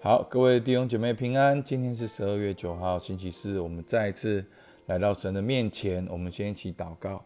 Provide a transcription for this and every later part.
好，各位弟兄姐妹平安。今天是十二月九号，星期四，我们再一次来到神的面前。我们先一起祷告。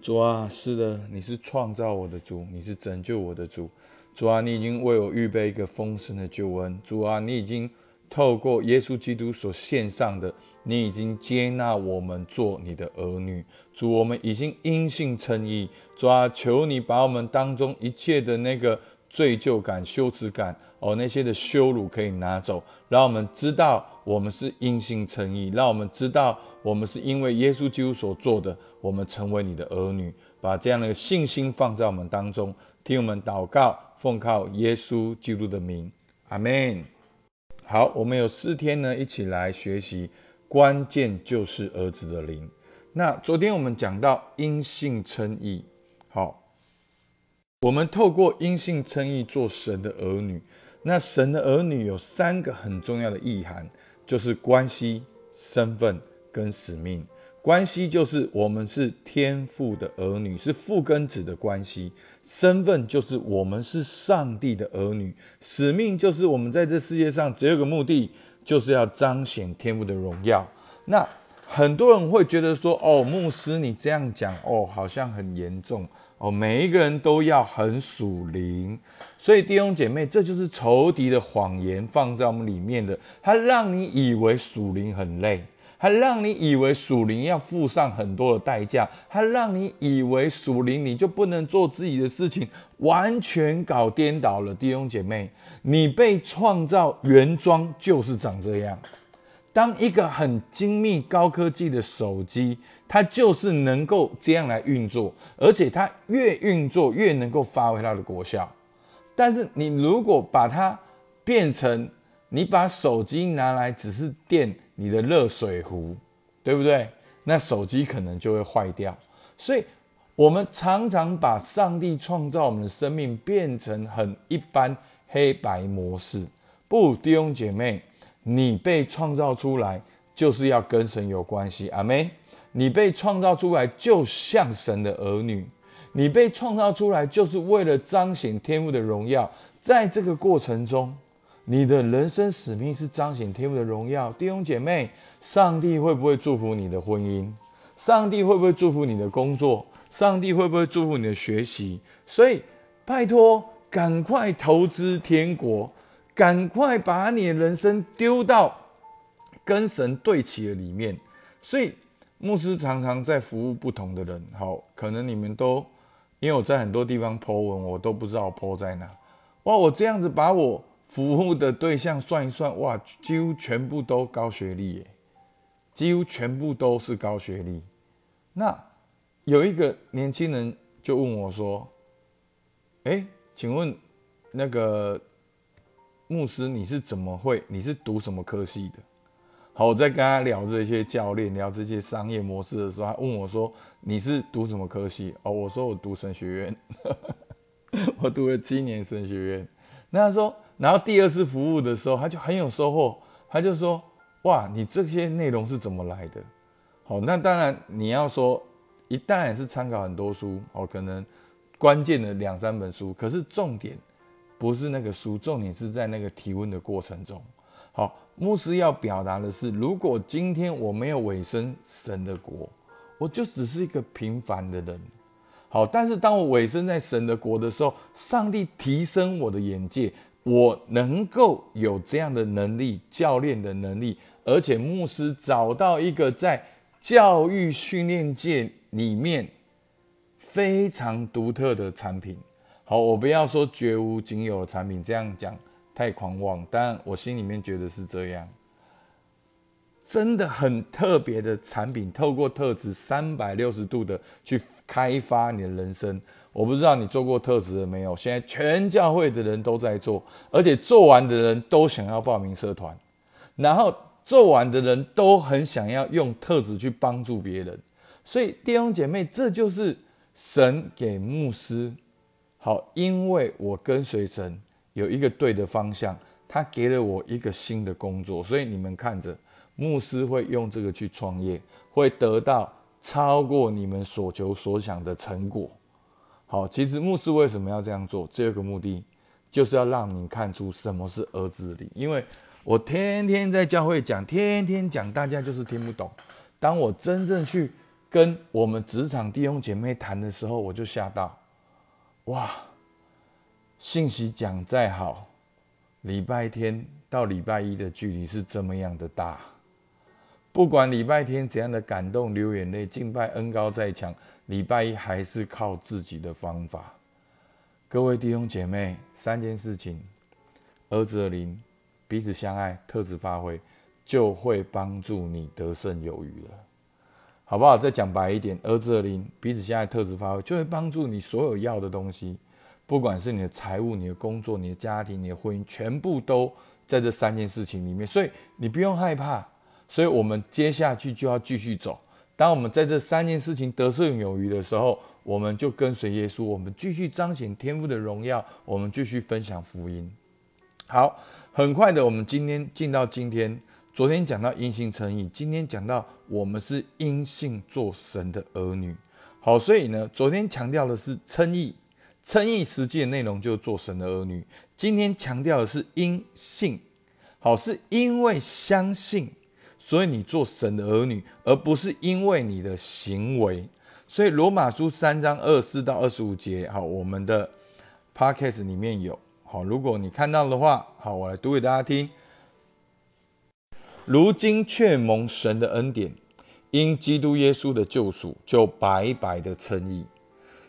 主啊，是的，你是创造我的主，你是拯救我的主。主啊，你已经为我预备一个丰盛的救恩。主啊，你已经透过耶稣基督所献上的，你已经接纳我们做你的儿女。主，我们已经因信称义。主啊，求你把我们当中一切的那个。罪疚感、羞耻感，哦，那些的羞辱可以拿走，让我们知道我们是因信称义，让我们知道我们是因为耶稣基督所做的，我们成为你的儿女，把这样的信心放在我们当中，听我们祷告，奉靠耶稣基督的名，阿门。好，我们有四天呢，一起来学习，关键就是儿子的灵。那昨天我们讲到因信称义，好。我们透过因信称义做神的儿女，那神的儿女有三个很重要的意涵，就是关系、身份跟使命。关系就是我们是天父的儿女，是父跟子的关系；身份就是我们是上帝的儿女；使命就是我们在这世界上只有一个目的，就是要彰显天父的荣耀。那很多人会觉得说：“哦，牧师，你这样讲，哦，好像很严重。”哦，每一个人都要很属灵，所以弟兄姐妹，这就是仇敌的谎言放在我们里面的，他让你以为属灵很累，他让你以为属灵要付上很多的代价，他让你以为属灵你就不能做自己的事情，完全搞颠倒了。弟兄姐妹，你被创造原装就是长这样。当一个很精密高科技的手机，它就是能够这样来运作，而且它越运作越能够发挥它的果效。但是你如果把它变成你把手机拿来只是电你的热水壶，对不对？那手机可能就会坏掉。所以，我们常常把上帝创造我们的生命变成很一般黑白模式。不，弟兄姐妹。你被创造出来就是要跟神有关系，阿妹。你被创造出来就像神的儿女，你被创造出来就是为了彰显天父的荣耀。在这个过程中，你的人生使命是彰显天父的荣耀。弟兄姐妹，上帝会不会祝福你的婚姻？上帝会不会祝福你的工作？上帝会不会祝福你的学习？所以，拜托，赶快投资天国。赶快把你的人生丢到跟神对齐的里面。所以牧师常常在服务不同的人。好，可能你们都因为我在很多地方 po 文，我都不知道 po 在哪。哇，我这样子把我服务的对象算一算，哇，几乎全部都高学历耶，几乎全部都是高学历。那有一个年轻人就问我说：“哎，请问那个？”牧师，你是怎么会？你是读什么科系的？好，我在跟他聊这些教练、聊这些商业模式的时候，他问我说：“你是读什么科系？”哦，我说我读神学院，我读了七年神学院。那他说，然后第二次服务的时候，他就很有收获，他就说：“哇，你这些内容是怎么来的？”好，那当然你要说，一旦也是参考很多书，哦，可能关键的两三本书，可是重点。不是那个书，重点是在那个提问的过程中。好，牧师要表达的是，如果今天我没有委身神的国，我就只是一个平凡的人。好，但是当我委身在神的国的时候，上帝提升我的眼界，我能够有这样的能力，教练的能力，而且牧师找到一个在教育训练界里面非常独特的产品。好，我不要说绝无仅有的产品，这样讲太狂妄。但我心里面觉得是这样，真的很特别的产品，透过特质三百六十度的去开发你的人生。我不知道你做过特质了没有？现在全教会的人都在做，而且做完的人都想要报名社团，然后做完的人都很想要用特质去帮助别人。所以弟兄姐妹，这就是神给牧师。好，因为我跟随神有一个对的方向，他给了我一个新的工作，所以你们看着，牧师会用这个去创业，会得到超过你们所求所想的成果。好，其实牧师为什么要这样做？这个目的，就是要让你看出什么是儿子的灵。因为我天天在教会讲，天天讲，大家就是听不懂。当我真正去跟我们职场弟兄姐妹谈的时候，我就吓到，哇！信息讲再好，礼拜天到礼拜一的距离是这么样的大。不管礼拜天怎样的感动、流眼泪、敬拜恩高再强，礼拜一还是靠自己的方法。各位弟兄姐妹，三件事情：儿子的灵、彼此相爱、特质发挥，就会帮助你得胜有余了，好不好？再讲白一点，儿子的灵、彼此现在、特质发挥，就会帮助你所有要的东西。不管是你的财务、你的工作、你的家庭、你的婚姻，全部都在这三件事情里面，所以你不用害怕。所以我们接下去就要继续走。当我们在这三件事情得胜有余的时候，我们就跟随耶稣，我们继续彰显天赋的荣耀，我们继续分享福音。好，很快的，我们今天进到今天。昨天讲到因信称义，今天讲到我们是因信做神的儿女。好，所以呢，昨天强调的是称义。称义实际的内容就是做神的儿女。今天强调的是因信，好，是因为相信，所以你做神的儿女，而不是因为你的行为。所以罗马书三章二四到二十五节，好，我们的 podcast 里面有，好，如果你看到的话，好，我来读给大家听。如今却蒙神的恩典，因基督耶稣的救赎，就白白的称义。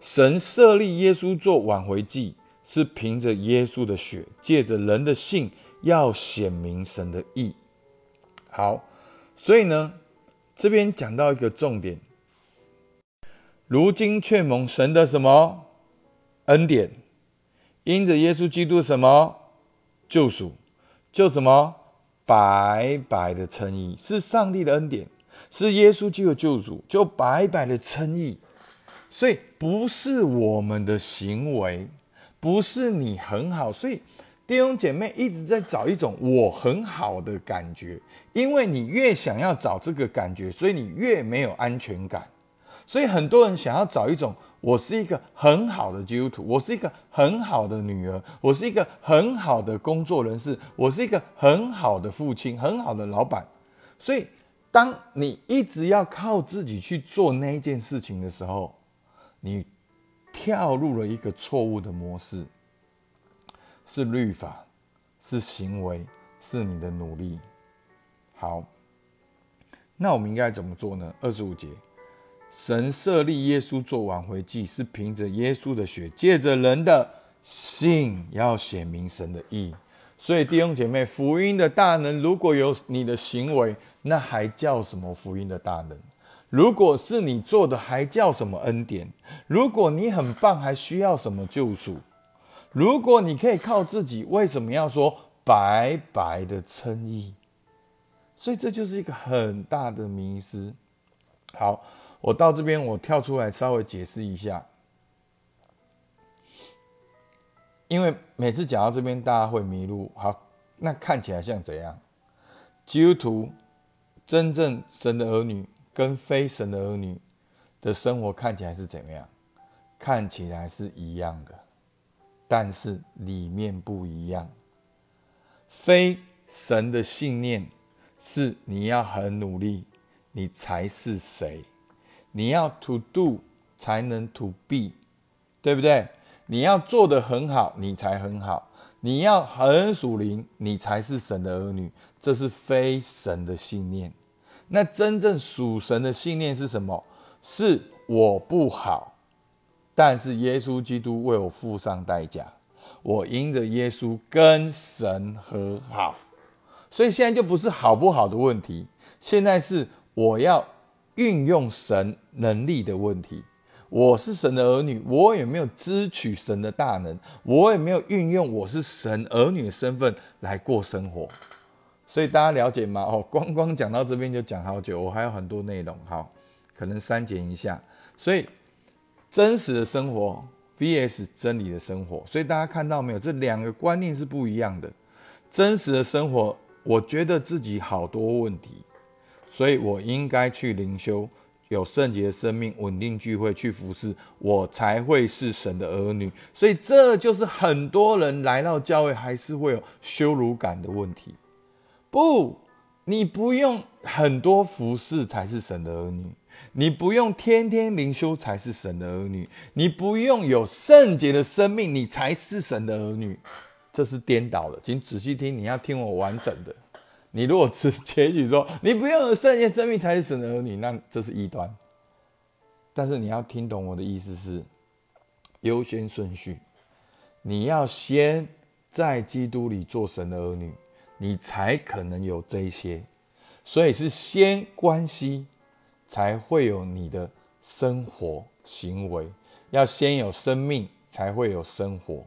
神设立耶稣做挽回祭，是凭着耶稣的血，借着人的信，要显明神的义。好，所以呢，这边讲到一个重点：如今却蒙神的什么恩典？因着耶稣基督什么救赎，就什么白白的称义，是上帝的恩典，是耶稣基督的救主，就白白的称义。所以不是我们的行为，不是你很好，所以弟兄姐妹一直在找一种我很好的感觉，因为你越想要找这个感觉，所以你越没有安全感。所以很多人想要找一种我是一个很好的基督徒，我是一个很好的女儿，我是一个很好的工作人士，我是一个很好的父亲，很好的老板。所以当你一直要靠自己去做那一件事情的时候，你跳入了一个错误的模式，是律法，是行为，是你的努力。好，那我们应该怎么做呢？二十五节，神设立耶稣做挽回祭，是凭着耶稣的血，借着人的信，要显明神的义。所以弟兄姐妹，福音的大能，如果有你的行为，那还叫什么福音的大能？如果是你做的，还叫什么恩典？如果你很棒，还需要什么救赎？如果你可以靠自己，为什么要说白白的称义？所以这就是一个很大的迷失。好，我到这边，我跳出来稍微解释一下，因为每次讲到这边，大家会迷路。好，那看起来像怎样？基督徒，真正神的儿女。跟非神的儿女的生活看起来是怎么样？看起来是一样的，但是里面不一样。非神的信念是你要很努力，你才是谁？你要 to do 才能 to be，对不对？你要做的很好，你才很好。你要很属灵，你才是神的儿女。这是非神的信念。那真正属神的信念是什么？是我不好，但是耶稣基督为我付上代价，我因着耶稣跟神和好，所以现在就不是好不好的问题，现在是我要运用神能力的问题。我是神的儿女，我也没有支取神的大能，我也没有运用我是神儿女的身份来过生活。所以大家了解吗？哦，光光讲到这边就讲好久，我还有很多内容，好，可能删减一下。所以真实的生活 vs 真理的生活，所以大家看到没有？这两个观念是不一样的。真实的生活，我觉得自己好多问题，所以我应该去灵修，有圣洁的生命，稳定聚会去服侍，我才会是神的儿女。所以这就是很多人来到教会还是会有羞辱感的问题。不，你不用很多服侍才是神的儿女，你不用天天灵修才是神的儿女，你不用有圣洁的生命，你才是神的儿女。这是颠倒的，请仔细听，你要听我完整的。你如果只截取说你不用有圣洁生命才是神的儿女，那这是异端。但是你要听懂我的意思是优先顺序，你要先在基督里做神的儿女，你才可能有这些。所以是先关系，才会有你的生活行为。要先有生命，才会有生活；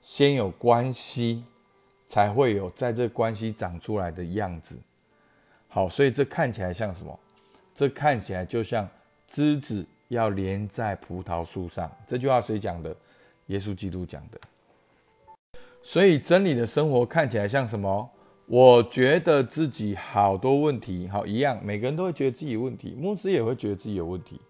先有关系。才会有在这关系长出来的样子。好，所以这看起来像什么？这看起来就像枝子要连在葡萄树上。这句话谁讲的？耶稣基督讲的。所以真理的生活看起来像什么？我觉得自己好多问题，好一样，每个人都会觉得自己有问题，牧师也会觉得自己有问题，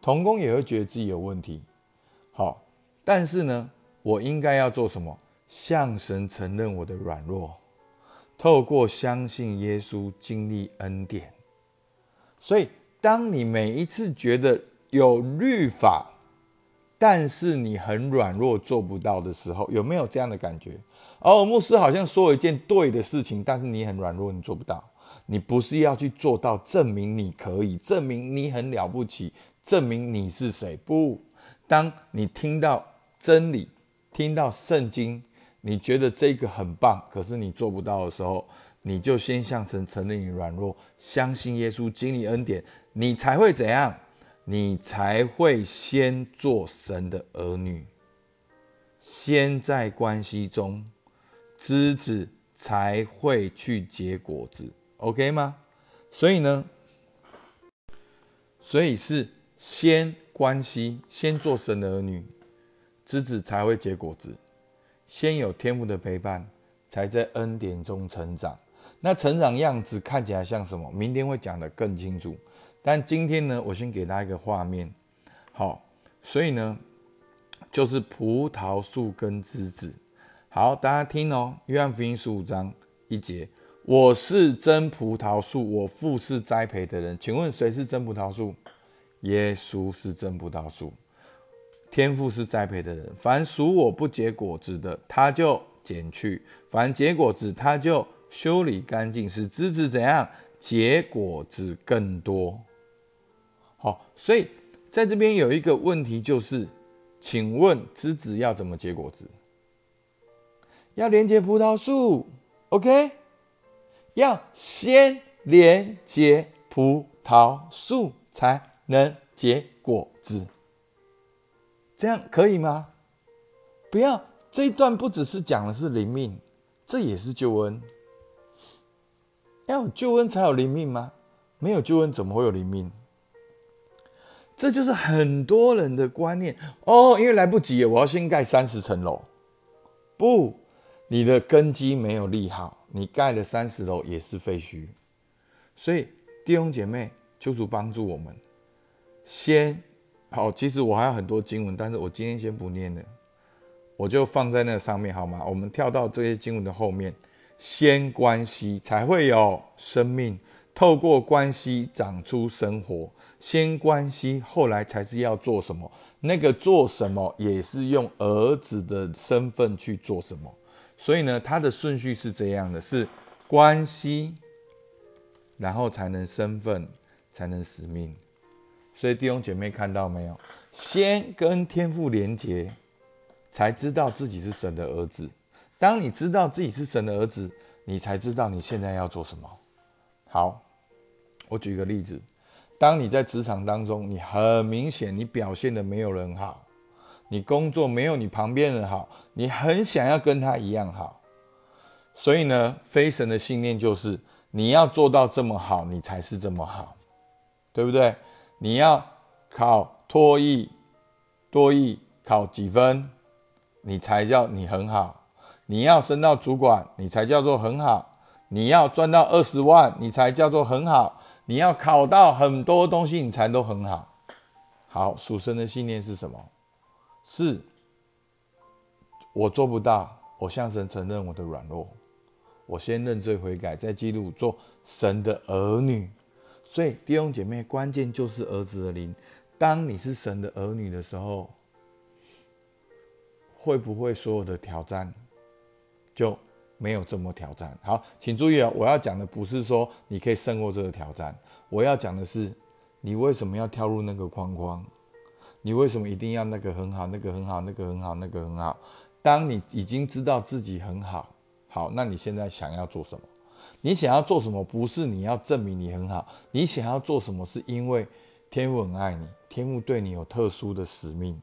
童工也会觉得自己有问题。好，但是呢，我应该要做什么？向神承认我的软弱，透过相信耶稣经历恩典。所以，当你每一次觉得有律法，但是你很软弱做不到的时候，有没有这样的感觉？哦，牧师好像说了一件对的事情，但是你很软弱，你做不到。你不是要去做到证明你可以，证明你很了不起，证明你是谁？不，当你听到真理，听到圣经。你觉得这个很棒，可是你做不到的时候，你就先向神承认你软弱，相信耶稣经历恩典，你才会怎样？你才会先做神的儿女，先在关系中，枝子才会去结果子，OK 吗？所以呢，所以是先关系，先做神的儿女，枝子才会结果子。先有天赋的陪伴，才在恩典中成长。那成长样子看起来像什么？明天会讲得更清楚。但今天呢，我先给大家一个画面。好，所以呢，就是葡萄树跟枝子。好，大家听哦，《约翰福音》十五章一节：“我是真葡萄树，我父是栽培的人。”请问谁是真葡萄树？耶稣是真葡萄树。天赋是栽培的人，凡属我不结果子的，他就剪去；凡结果子，他就修理干净，使枝子怎样结果子更多。好，所以在这边有一个问题，就是请问枝子要怎么结果子？要连接葡萄树，OK？要先连接葡萄树才能结果子。这样可以吗？不要这一段不只是讲的是灵命，这也是救恩。要有救恩才有灵命吗？没有救恩怎么会有灵命？这就是很多人的观念哦。因为来不及，我要先盖三十层楼。不，你的根基没有立好，你盖了三十楼也是废墟。所以弟兄姐妹，求主帮助我们，先。好，其实我还有很多经文，但是我今天先不念了，我就放在那上面，好吗？我们跳到这些经文的后面，先关系才会有生命，透过关系长出生活，先关系，后来才是要做什么？那个做什么也是用儿子的身份去做什么？所以呢，它的顺序是这样的：是关系，然后才能身份，才能使命。所以弟兄姐妹看到没有？先跟天父连结，才知道自己是神的儿子。当你知道自己是神的儿子，你才知道你现在要做什么。好，我举个例子：当你在职场当中，你很明显你表现的没有人好，你工作没有你旁边人好，你很想要跟他一样好。所以呢，非神的信念就是你要做到这么好，你才是这么好，对不对？你要考托译，多译考几分，你才叫你很好。你要升到主管，你才叫做很好。你要赚到二十万，你才叫做很好。你要考到很多东西，你才都很好。好，属神的信念是什么？是，我做不到，我向神承认我的软弱，我先认罪悔改，再记录做神的儿女。所以弟兄姐妹，关键就是儿子的灵。当你是神的儿女的时候，会不会所有的挑战就没有这么挑战？好，请注意啊，我要讲的不是说你可以胜过这个挑战，我要讲的是你为什么要跳入那个框框？你为什么一定要那个很好，那个很好，那个很好，那个很好？当你已经知道自己很好，好，那你现在想要做什么？你想要做什么？不是你要证明你很好，你想要做什么？是因为天父很爱你，天父对你有特殊的使命，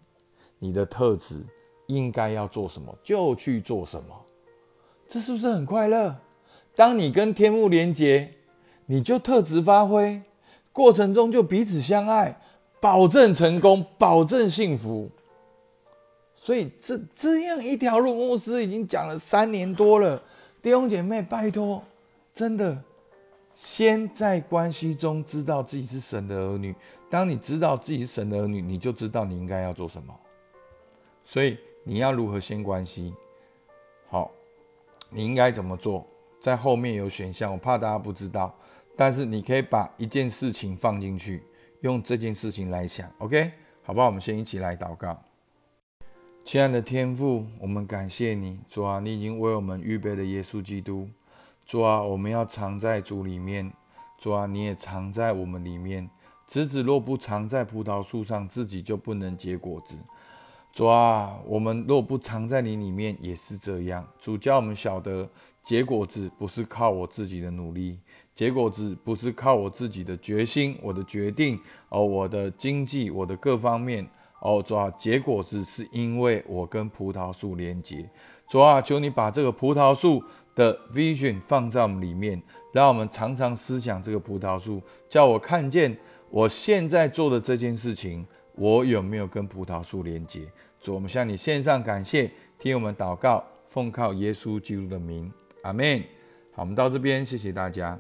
你的特质应该要做什么就去做什么，这是不是很快乐？当你跟天父连接，你就特质发挥，过程中就彼此相爱，保证成功，保证幸福。所以这这样一条路，牧师已经讲了三年多了，弟兄姐妹，拜托。真的，先在关系中知道自己是神的儿女。当你知道自己是神的儿女，你就知道你应该要做什么。所以你要如何先关系？好，你应该怎么做？在后面有选项，我怕大家不知道。但是你可以把一件事情放进去，用这件事情来想。OK，好不好？我们先一起来祷告。亲爱的天父，我们感谢你，主啊，你已经为我们预备了耶稣基督。主啊，我们要藏在主里面。主啊，你也藏在我们里面。枝子若不藏在葡萄树上，自己就不能结果子。主啊，我们若不藏在你里面，也是这样。主教我们晓得，结果子不是靠我自己的努力，结果子不是靠我自己的决心、我的决定哦，我的经济、我的各方面哦。主啊，结果子是因为我跟葡萄树连接。主啊，求你把这个葡萄树。的 vision 放在我们里面，让我们常常思想这个葡萄树，叫我看见我现在做的这件事情，我有没有跟葡萄树连接？主，我们向你献上感谢，听我们祷告，奉靠耶稣基督的名，阿门。好，我们到这边，谢谢大家。